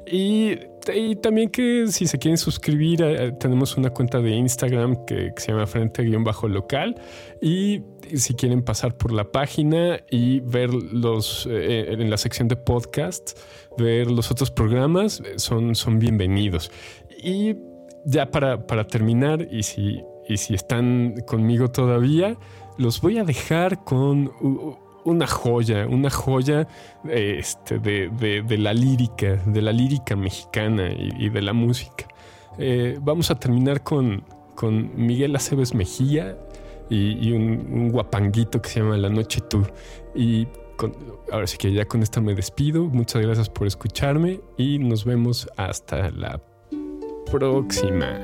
Y, y también que si se quieren suscribir, eh, tenemos una cuenta de Instagram que, se llama Frente-Local. Y si quieren pasar por la página y ver los eh, en la sección de podcast, ver los otros programas, eh, son, son bienvenidos. Y ya para, para terminar, y si, y si están conmigo todavía, los voy a dejar con una joya, una joya este, de, de- de la lírica, de la lírica mexicana y, de la música. Eh, vamos a terminar con, con Miguel Aceves Mejía y, un, guapanguito que se llama La Noche Tú. Y ahora sí que ya con esta me despido. Muchas gracias por escucharme y nos vemos hasta la próxima.